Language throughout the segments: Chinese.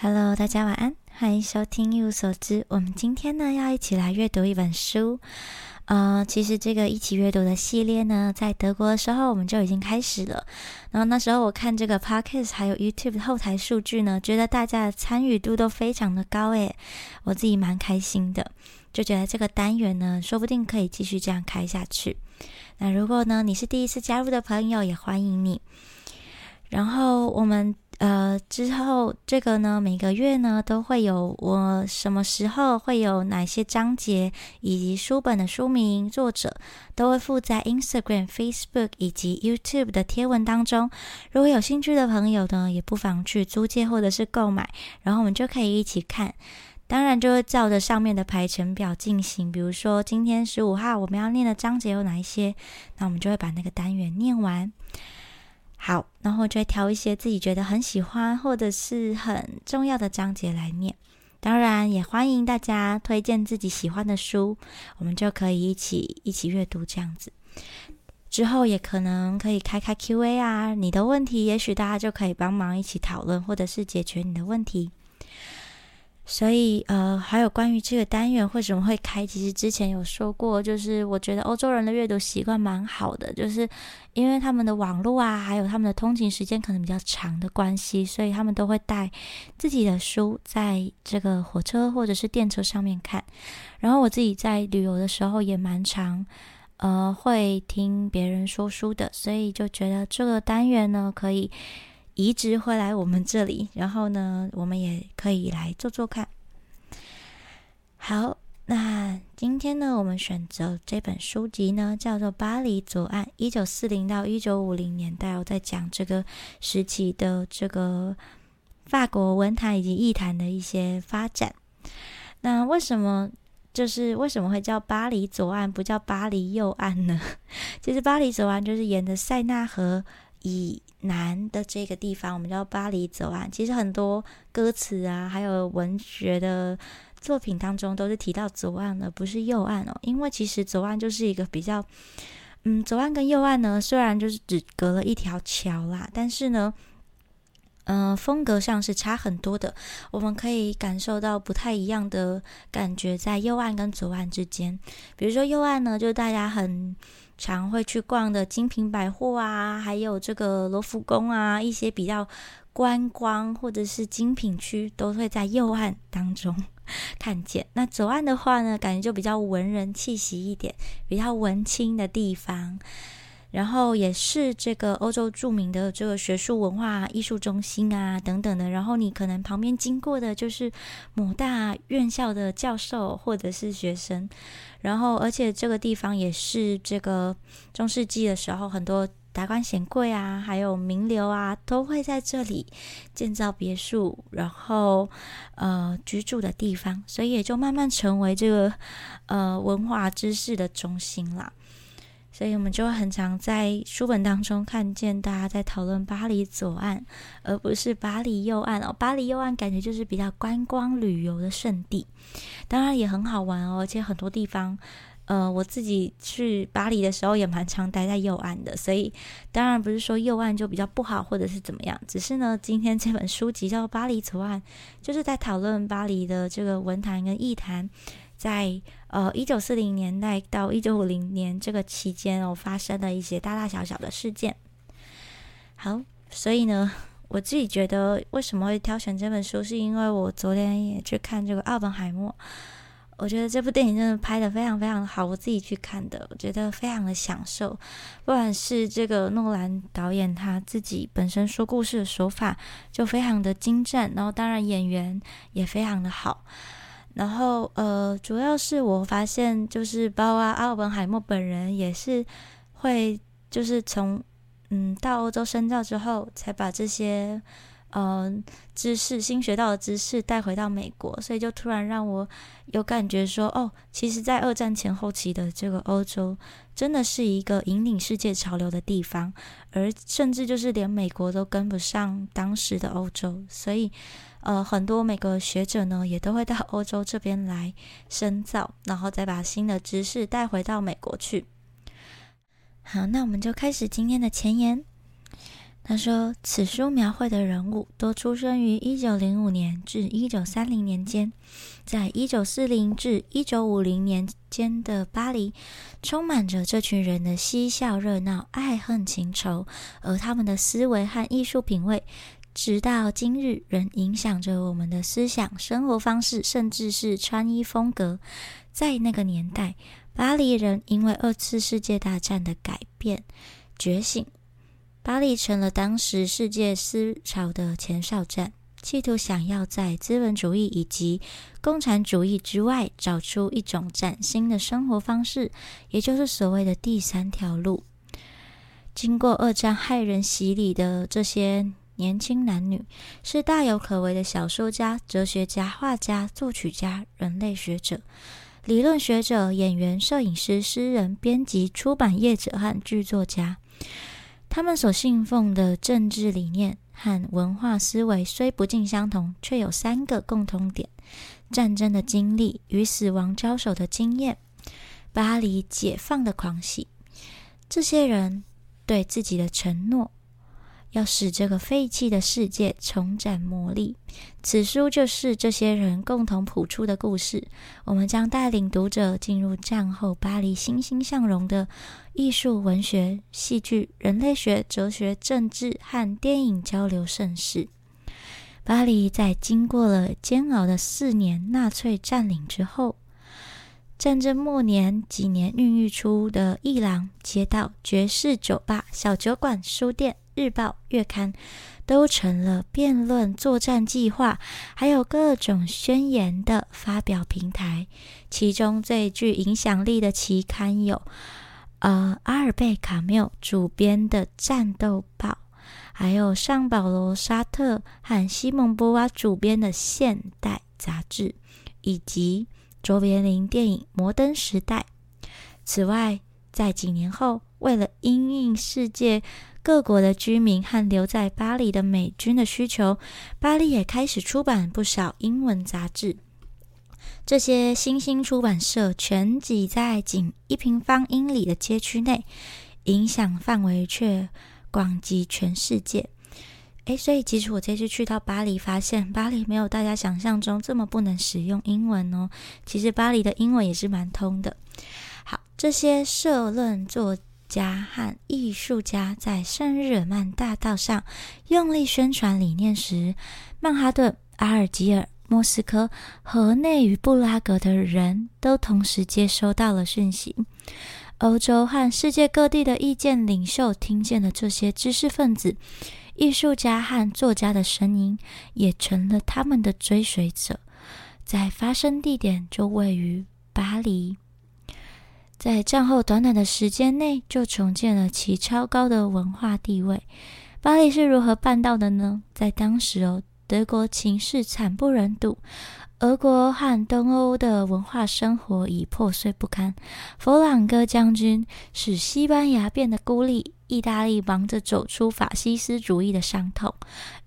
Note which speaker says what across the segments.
Speaker 1: Hello，大家晚安，欢迎收听一无所知。我们今天呢要一起来阅读一本书。呃，其实这个一起阅读的系列呢，在德国的时候我们就已经开始了。然后那时候我看这个 Podcast 还有 YouTube 后台数据呢，觉得大家的参与度都非常的高诶，我自己蛮开心的，就觉得这个单元呢，说不定可以继续这样开下去。那如果呢你是第一次加入的朋友，也欢迎你。然后我们。呃，之后这个呢，每个月呢都会有我什么时候会有哪些章节，以及书本的书名、作者都会附在 Instagram、Facebook 以及 YouTube 的贴文当中。如果有兴趣的朋友呢，也不妨去租借或者是购买，然后我们就可以一起看。当然，就会照着上面的排程表进行。比如说，今天十五号我们要念的章节有哪一些，那我们就会把那个单元念完。好，然后就会挑一些自己觉得很喜欢或者是很重要的章节来念。当然，也欢迎大家推荐自己喜欢的书，我们就可以一起一起阅读这样子。之后也可能可以开开 Q&A 啊，你的问题也许大家就可以帮忙一起讨论，或者是解决你的问题。所以，呃，还有关于这个单元为什么会开，其实之前有说过，就是我觉得欧洲人的阅读习惯蛮好的，就是因为他们的网络啊，还有他们的通勤时间可能比较长的关系，所以他们都会带自己的书在这个火车或者是电车上面看。然后我自己在旅游的时候也蛮常，呃，会听别人说书的，所以就觉得这个单元呢可以。移植回来我们这里，然后呢，我们也可以来做做看。好，那今天呢，我们选择这本书籍呢，叫做《巴黎左岸》，一九四零到一九五零年代，我在讲这个时期的这个法国文坛以及艺坛的一些发展。那为什么就是为什么会叫巴黎左岸，不叫巴黎右岸呢？其实巴黎左岸就是沿着塞纳河。以南的这个地方，我们叫巴黎左岸。其实很多歌词啊，还有文学的作品当中，都是提到左岸的，不是右岸哦。因为其实左岸就是一个比较，嗯，左岸跟右岸呢，虽然就是只隔了一条桥啦，但是呢，嗯，风格上是差很多的。我们可以感受到不太一样的感觉在右岸跟左岸之间。比如说右岸呢，就大家很。常会去逛的精品百货啊，还有这个罗浮宫啊，一些比较观光或者是精品区，都会在右岸当中 看见。那左岸的话呢，感觉就比较文人气息一点，比较文青的地方。然后也是这个欧洲著名的这个学术文化艺术中心啊，等等的。然后你可能旁边经过的就是某大院校的教授或者是学生。然后，而且这个地方也是这个中世纪的时候，很多达官显贵啊，还有名流啊，都会在这里建造别墅，然后呃居住的地方。所以也就慢慢成为这个呃文化知识的中心啦。所以我们就很常在书本当中看见大家在讨论巴黎左岸，而不是巴黎右岸哦。巴黎右岸感觉就是比较观光旅游的圣地，当然也很好玩哦。而且很多地方，呃，我自己去巴黎的时候也蛮常待在右岸的。所以当然不是说右岸就比较不好或者是怎么样，只是呢，今天这本书籍叫《巴黎左岸》，就是在讨论巴黎的这个文坛跟艺坛。在呃一九四零年代到一九五零年这个期间哦，发生的一些大大小小的事件。好，所以呢，我自己觉得为什么会挑选这本书，是因为我昨天也去看这个《奥本海默》，我觉得这部电影真的拍的非常非常好，我自己去看的，我觉得非常的享受。不管是这个诺兰导演他自己本身说故事的手法就非常的精湛，然后当然演员也非常的好。然后，呃，主要是我发现，就是包括阿尔本海默本人也是会，就是从嗯到欧洲深造之后，才把这些嗯知识新学到的知识带回到美国，所以就突然让我有感觉说，哦，其实，在二战前后期的这个欧洲，真的是一个引领世界潮流的地方，而甚至就是连美国都跟不上当时的欧洲，所以。呃，很多美国学者呢，也都会到欧洲这边来深造，然后再把新的知识带回到美国去。好，那我们就开始今天的前言。他说，此书描绘的人物都出生于一九零五年至一九三零年间，在一九四零至一九五零年间的巴黎，充满着这群人的嬉笑热闹、爱恨情仇，而他们的思维和艺术品味，直到今日仍影响着我们的思想、生活方式，甚至是穿衣风格。在那个年代，巴黎人因为二次世界大战的改变觉醒。巴黎成了当时世界思潮的前哨站，企图想要在资本主义以及共产主义之外找出一种崭新的生活方式，也就是所谓的第三条路。经过二战骇人洗礼的这些年轻男女，是大有可为的小说家、哲学家、画家、作曲家、人类学者、理论学者、演员、摄影师、诗人、编辑、出版业者和剧作家。他们所信奉的政治理念和文化思维虽不尽相同，却有三个共通点：战争的经历与死亡交手的经验，巴黎解放的狂喜。这些人对自己的承诺。要使这个废弃的世界重展魔力，此书就是这些人共同谱出的故事。我们将带领读者进入战后巴黎欣欣向荣的艺术、文学、戏剧、人类学、哲学、政治和电影交流盛世。巴黎在经过了煎熬的四年纳粹占领之后，战争末年几年孕育出的艺廊、街道、爵士酒吧、小酒馆、书店。日报、月刊都成了辩论、作战计划，还有各种宣言的发表平台。其中最具影响力的期刊有，呃，阿尔贝·卡缪主编的《战斗报》，还有尚保罗·沙特和西蒙·波娃主编的《现代》杂志，以及卓别林电影《摩登时代》。此外，在几年后，为了因应世界。各国的居民和留在巴黎的美军的需求，巴黎也开始出版不少英文杂志。这些新兴出版社全挤在仅一平方英里的街区内，影响范围却广及全世界。诶，所以其实我这次去到巴黎，发现巴黎没有大家想象中这么不能使用英文哦。其实巴黎的英文也是蛮通的。好，这些社论作。家和艺术家在圣日耳曼大道上用力宣传理念时，曼哈顿、阿尔及尔、莫斯科、河内与布拉格的人都同时接收到了讯息。欧洲和世界各地的意见领袖听见了这些知识分子、艺术家和作家的声音，也成了他们的追随者。在发生地点就位于巴黎。在战后短短的时间内，就重建了其超高的文化地位。巴黎是如何办到的呢？在当时哦，德国情势惨不忍睹，俄国和东欧的文化生活已破碎不堪。佛朗哥将军使西班牙变得孤立，意大利忙着走出法西斯主义的伤痛，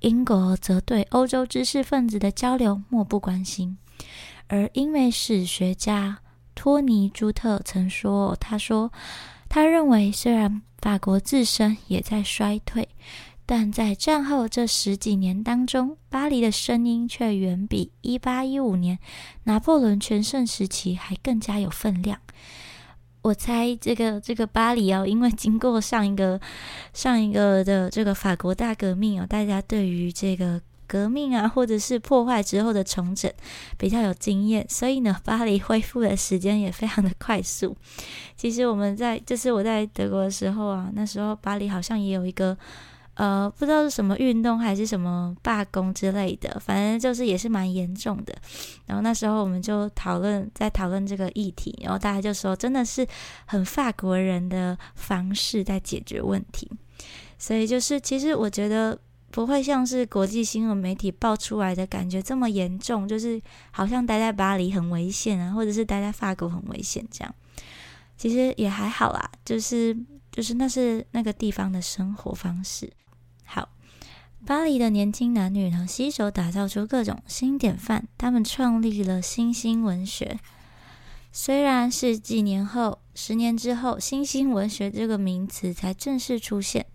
Speaker 1: 英国则对欧洲知识分子的交流漠不关心。而英美史学家。托尼·朱特曾说：“他说，他认为，虽然法国自身也在衰退，但在战后这十几年当中，巴黎的声音却远比1815年拿破仑全盛时期还更加有分量。我猜，这个这个巴黎哦，因为经过上一个上一个的这个法国大革命哦，大家对于这个。”革命啊，或者是破坏之后的重整，比较有经验，所以呢，巴黎恢复的时间也非常的 快速。其实我们在，就是我在德国的时候啊，那时候巴黎好像也有一个，呃，不知道是什么运动还是什么罢工之类的，反正就是也是蛮严重的。然后那时候我们就讨论，在讨论这个议题，然后大家就说，真的是很法国人的方式在解决问题。所以就是，其实我觉得。不会像是国际新闻媒体爆出来的感觉这么严重，就是好像待在巴黎很危险啊，或者是待在法国很危险这样。其实也还好啦，就是就是那是那个地方的生活方式。好，巴黎的年轻男女呢，携手打造出各种新典范，他们创立了新兴文学。虽然是几年后，十年之后，新兴文学这个名词才正式出现，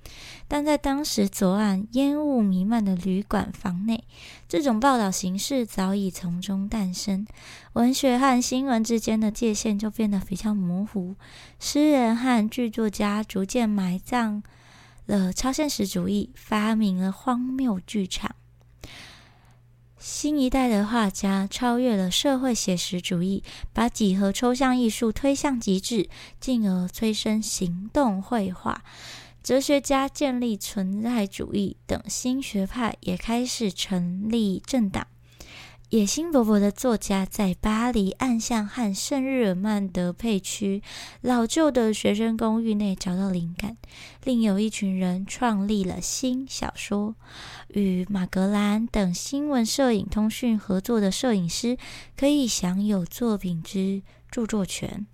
Speaker 1: 但在当时左岸烟雾弥漫的旅馆房内，这种报道形式早已从中诞生。文学和新闻之间的界限就变得比较模糊，诗人和剧作家逐渐埋葬了超现实主义，发明了荒谬剧场。新一代的画家超越了社会写实主义，把几何抽象艺术推向极致，进而催生行动绘画。哲学家建立存在主义等新学派也开始成立政党。野心勃勃的作家在巴黎暗巷和圣日耳曼德佩区老旧的学生公寓内找到灵感，另有一群人创立了新小说，与马格兰等新闻、摄影、通讯合作的摄影师可以享有作品之著作权。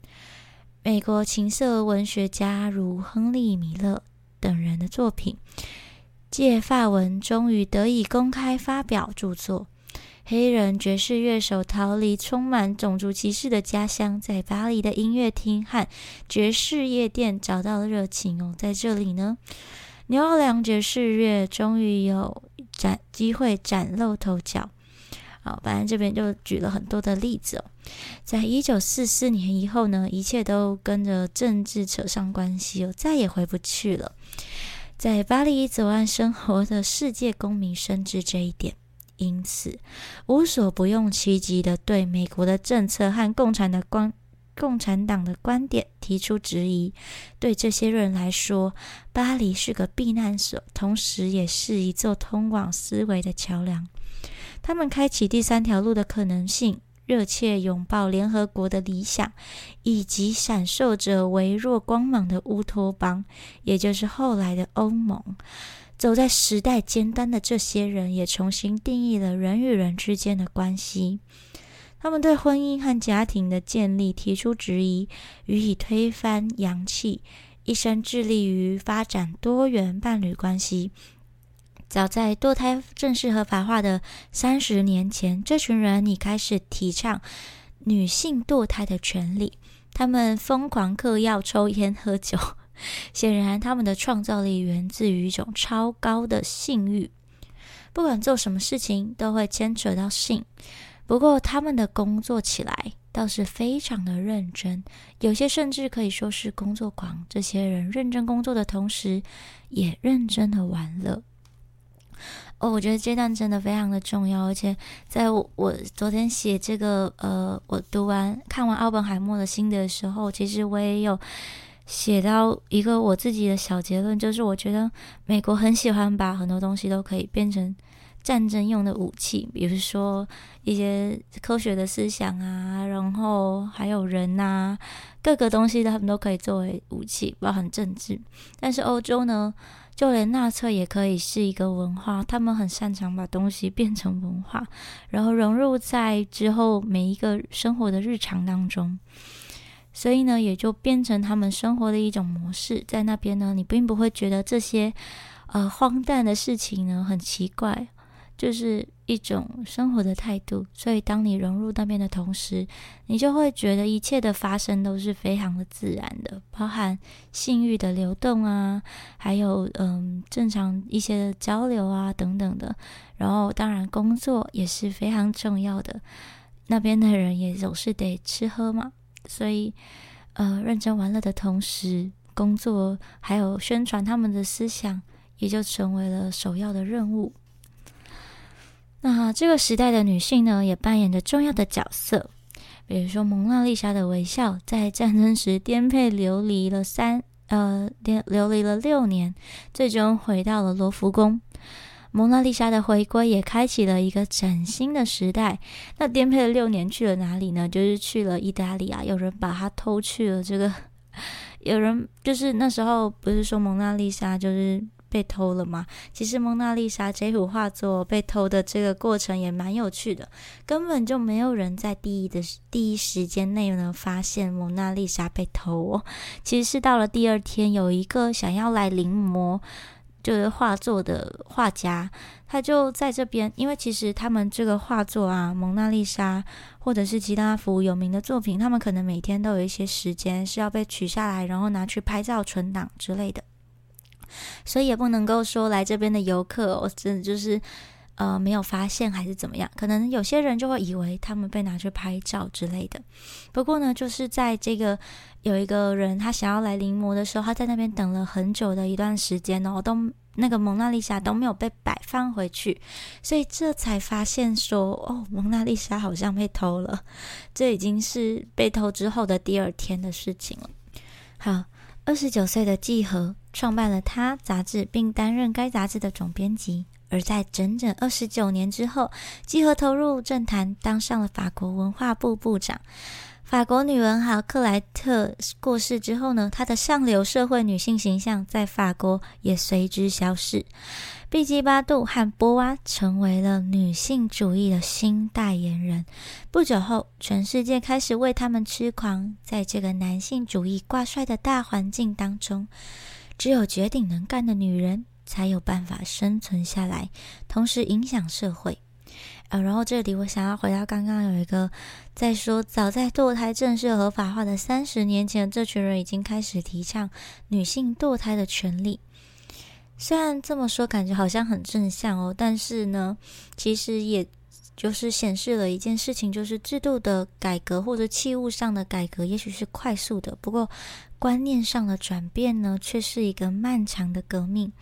Speaker 1: 美国情色文学家如亨利·米勒等人的作品，借法文终于得以公开发表著作。黑人爵士乐手逃离充满种族歧视的家乡，在巴黎的音乐厅和爵士夜店找到了热情哦。在这里呢，牛奥良爵士乐终于有展机会崭露头角。好，反正这边就举了很多的例子哦。在一九四四年以后呢，一切都跟着政治扯上关系哦，再也回不去了。在巴黎左岸生活的世界公民深知这一点。因此，无所不用其极的对美国的政策和共产的观共产党的观点提出质疑。对这些人来说，巴黎是个避难所，同时也是一座通往思维的桥梁。他们开启第三条路的可能性，热切拥抱联合国的理想，以及闪烁着微弱光芒的乌托邦，也就是后来的欧盟。走在时代尖端的这些人，也重新定义了人与人之间的关系。他们对婚姻和家庭的建立提出质疑，予以推翻、扬弃，一生致力于发展多元伴侣关系。早在堕胎正式合法化的三十年前，这群人已开始提倡女性堕胎的权利。他们疯狂嗑药、抽烟、喝酒。显然，他们的创造力源自于一种超高的性欲。不管做什么事情，都会牵扯到性。不过，他们的工作起来倒是非常的认真，有些甚至可以说是工作狂。这些人认真工作的同时，也认真的玩乐。哦，我觉得这段真的非常的重要，而且在我我昨天写这个呃，我读完看完奥本海默的心的时候，其实我也有。写到一个我自己的小结论，就是我觉得美国很喜欢把很多东西都可以变成战争用的武器，比如说一些科学的思想啊，然后还有人呐，各个东西他们都可以作为武器，包含政治。但是欧洲呢，就连纳粹也可以是一个文化，他们很擅长把东西变成文化，然后融入在之后每一个生活的日常当中。所以呢，也就变成他们生活的一种模式。在那边呢，你并不会觉得这些呃荒诞的事情呢很奇怪，就是一种生活的态度。所以，当你融入那边的同时，你就会觉得一切的发生都是非常的自然的，包含性欲的流动啊，还有嗯正常一些的交流啊等等的。然后，当然工作也是非常重要的。那边的人也总是得吃喝嘛。所以，呃，认真玩乐的同时，工作还有宣传他们的思想，也就成为了首要的任务。那这个时代的女性呢，也扮演着重要的角色。比如说，蒙娜丽莎的微笑，在战争时颠沛流离了三呃，颠流离了六年，最终回到了罗浮宫。蒙娜丽莎的回归也开启了一个崭新的时代。那颠沛了六年去了哪里呢？就是去了意大利啊！有人把它偷去了。这个 有人就是那时候不是说蒙娜丽莎就是被偷了吗？其实蒙娜丽莎这幅画作被偷的这个过程也蛮有趣的，根本就没有人在第一的第一时间内呢发现蒙娜丽莎被偷哦。其实是到了第二天，有一个想要来临摹。就是画作的画家，他就在这边，因为其实他们这个画作啊，《蒙娜丽莎》或者是其他幅有名的作品，他们可能每天都有一些时间是要被取下来，然后拿去拍照存档之类的，所以也不能够说来这边的游客，我真的就是。呃，没有发现还是怎么样？可能有些人就会以为他们被拿去拍照之类的。不过呢，就是在这个有一个人他想要来临摹的时候，他在那边等了很久的一段时间哦，都那个蒙娜丽莎都没有被摆放回去，所以这才发现说，哦，蒙娜丽莎好像被偷了。这已经是被偷之后的第二天的事情了。好，二十九岁的季和创办了他杂志，并担任该杂志的总编辑。而在整整二十九年之后，基和投入政坛，当上了法国文化部部长。法国女文豪克莱特过世之后呢，她的上流社会女性形象在法国也随之消逝。毕基巴杜和波娃成为了女性主义的新代言人。不久后，全世界开始为他们痴狂。在这个男性主义挂帅的大环境当中，只有绝顶能干的女人。才有办法生存下来，同时影响社会。呃，然后这里我想要回到刚刚有一个在说，早在堕胎正式合法化的三十年前，这群人已经开始提倡女性堕胎的权利。虽然这么说感觉好像很正向哦，但是呢，其实也就是显示了一件事情，就是制度的改革或者器物上的改革，也许是快速的，不过。观念上的转变呢，却是一个漫长的革命，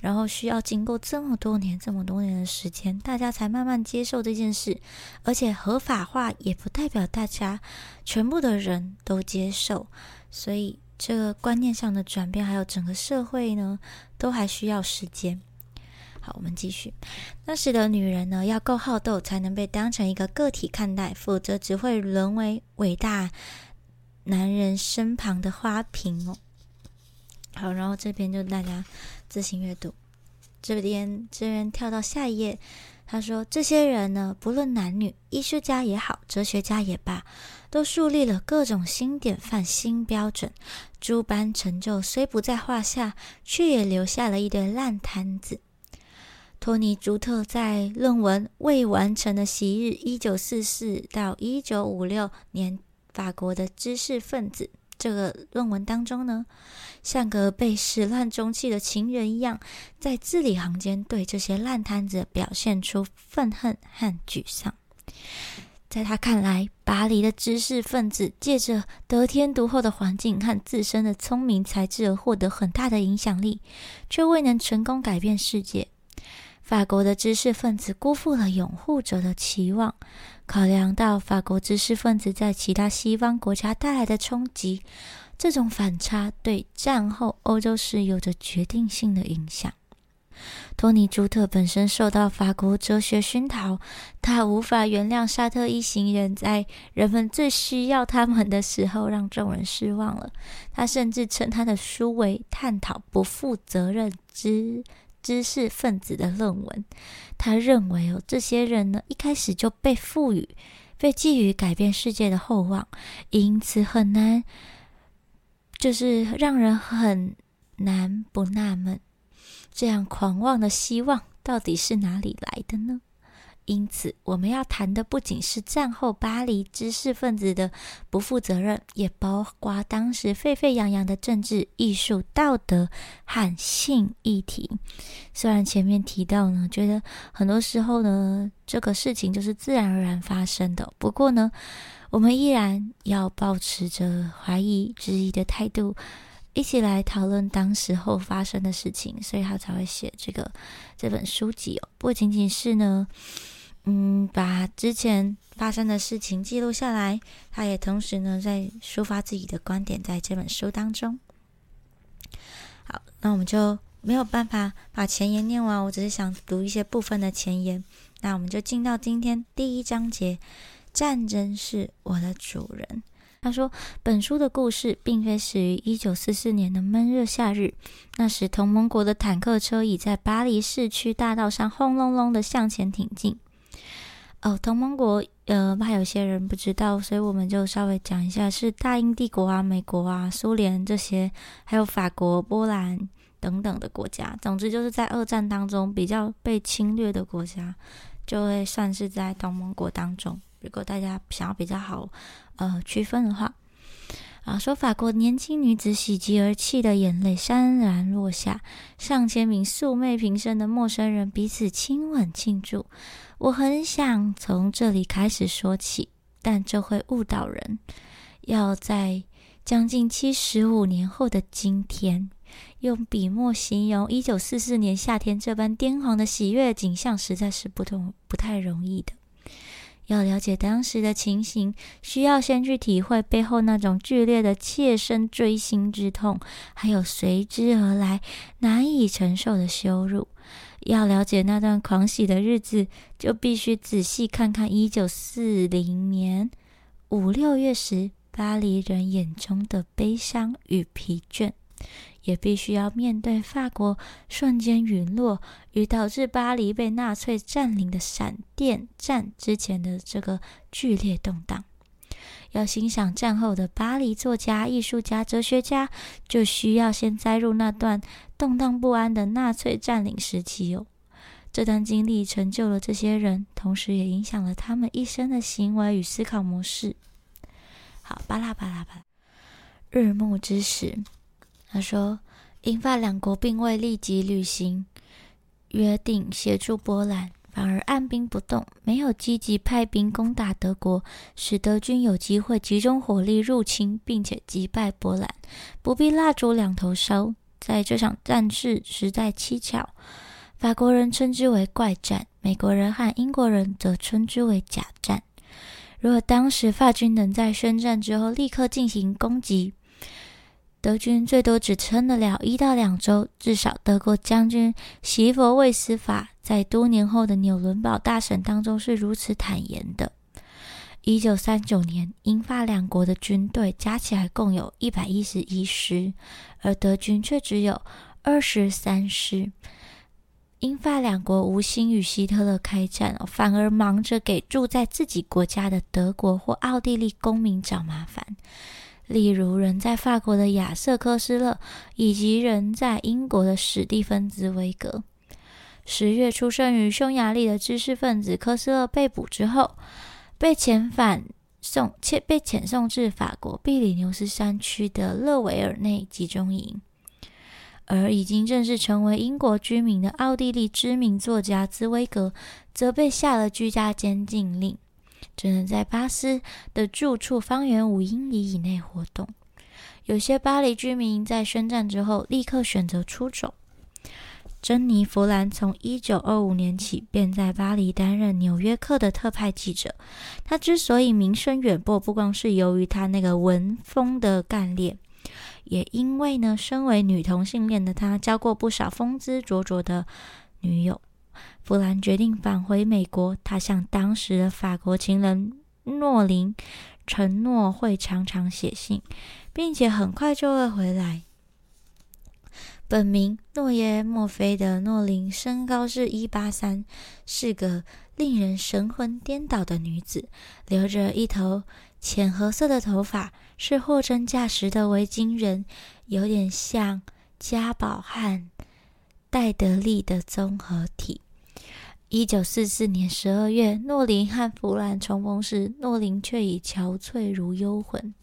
Speaker 1: 然后需要经过这么多年、这么多年的时间，大家才慢慢接受这件事。而且合法化也不代表大家全部的人都接受，所以这个观念上的转变，还有整个社会呢，都还需要时间。好，我们继续。那时的女人呢，要够好斗，才能被当成一个个体看待，否则只会沦为伟大。男人身旁的花瓶哦，好，然后这边就大家自行阅读。这边这边跳到下一页，他说：“这些人呢，不论男女，艺术家也好，哲学家也罢，都树立了各种新典范、新标准。诸般成就虽不在话下，却也留下了一堆烂摊子。”托尼·朱特在论文《未完成的昔日：一九四四到一九五六年》。法国的知识分子这个论文当中呢，像个被始乱终弃的情人一样，在字里行间对这些烂摊子表现出愤恨和沮丧。在他看来，巴黎的知识分子借着得天独厚的环境和自身的聪明才智而获得很大的影响力，却未能成功改变世界。法国的知识分子辜负了拥护者的期望。考量到法国知识分子在其他西方国家带来的冲击，这种反差对战后欧洲史有着决定性的影响。托尼·朱特本身受到法国哲学熏陶，他无法原谅沙特一行人在人们最需要他们的时候让众人失望了。他甚至称他的书为探讨不负责任之。知识分子的论文，他认为哦，这些人呢一开始就被赋予、被寄予改变世界的厚望，因此很难，就是让人很难不纳闷，这样狂妄的希望到底是哪里来的呢？因此，我们要谈的不仅是战后巴黎知识分子的不负责任，也包括当时沸沸扬扬的政治、艺术、道德和性议题。虽然前面提到呢，觉得很多时候呢，这个事情就是自然而然发生的。不过呢，我们依然要保持着怀疑、质疑的态度，一起来讨论当时候发生的事情。所以他才会写这个这本书籍哦，不仅仅是呢。嗯，把之前发生的事情记录下来，他也同时呢在抒发自己的观点，在这本书当中。好，那我们就没有办法把前言念完，我只是想读一些部分的前言。那我们就进到今天第一章节：战争是我的主人。他说，本书的故事并非始于一九四四年的闷热夏日，那时同盟国的坦克车已在巴黎市区大道上轰隆隆的向前挺进。哦，同盟国，呃，怕有些人不知道，所以我们就稍微讲一下，是大英帝国啊、美国啊、苏联这些，还有法国、波兰等等的国家。总之，就是在二战当中比较被侵略的国家，就会算是在同盟国当中。如果大家想要比较好呃区分的话。啊，说法国年轻女子喜极而泣的眼泪潸然落下，上千名素昧平生的陌生人彼此亲吻庆祝。我很想从这里开始说起，但这会误导人。要在将近七十五年后的今天，用笔墨形容一九四四年夏天这般癫狂的喜悦景象，实在是不同不太容易的。要了解当时的情形，需要先去体会背后那种剧烈的切身锥心之痛，还有随之而来难以承受的羞辱。要了解那段狂喜的日子，就必须仔细看看一九四零年五六月时巴黎人眼中的悲伤与疲倦。也必须要面对法国瞬间陨落与导致巴黎被纳粹占领的闪电战之前的这个剧烈动荡。要欣赏战后的巴黎作家、艺术家、哲学家，就需要先栽入那段动荡不安的纳粹占领时期哦。这段经历成就了这些人，同时也影响了他们一生的行为与思考模式。好，巴拉巴拉巴拉，日暮之时。他说：“英法两国并未立即履行约定协助波兰，反而按兵不动，没有积极派兵攻打德国，使德军有机会集中火力入侵并且击败波兰。不必蜡烛两头烧，在这场战事实在蹊跷。法国人称之为怪战，美国人和英国人则称之为假战。如果当时法军能在宣战之后立刻进行攻击，”德军最多只撑得了一到两周，至少德国将军席佛卫斯法在多年后的纽伦堡大审当中是如此坦言的。一九三九年，英法两国的军队加起来共有一百一十一师，而德军却只有二十三师。英法两国无心与希特勒开战，反而忙着给住在自己国家的德国或奥地利公民找麻烦。例如，人在法国的亚瑟·科斯勒，以及人在英国的史蒂芬·兹威格。十月出生于匈牙利的知识分子科斯勒被捕之后，被遣返送，且被遣送至法国比里牛斯山区的勒维尔内集中营。而已经正式成为英国居民的奥地利知名作家兹威格，则被下了居家监禁令。只能在巴斯的住处方圆五英里以内活动。有些巴黎居民在宣战之后立刻选择出走。珍妮·弗兰从1925年起便在巴黎担任《纽约客》的特派记者。他之所以名声远播，不光是由于他那个文风的干练，也因为呢，身为女同性恋的他交过不少风姿卓卓的女友。弗兰决定返回美国。他向当时的法国情人诺林承诺会常常写信，并且很快就会回来。本名诺耶墨菲的诺林，身高是一八三，是个令人神魂颠倒的女子，留着一头浅褐色的头发，是货真价实的维京人，有点像加宝汉戴德利的综合体。一九四四年十二月，诺林和弗兰重逢时，诺林却已憔悴如幽魂。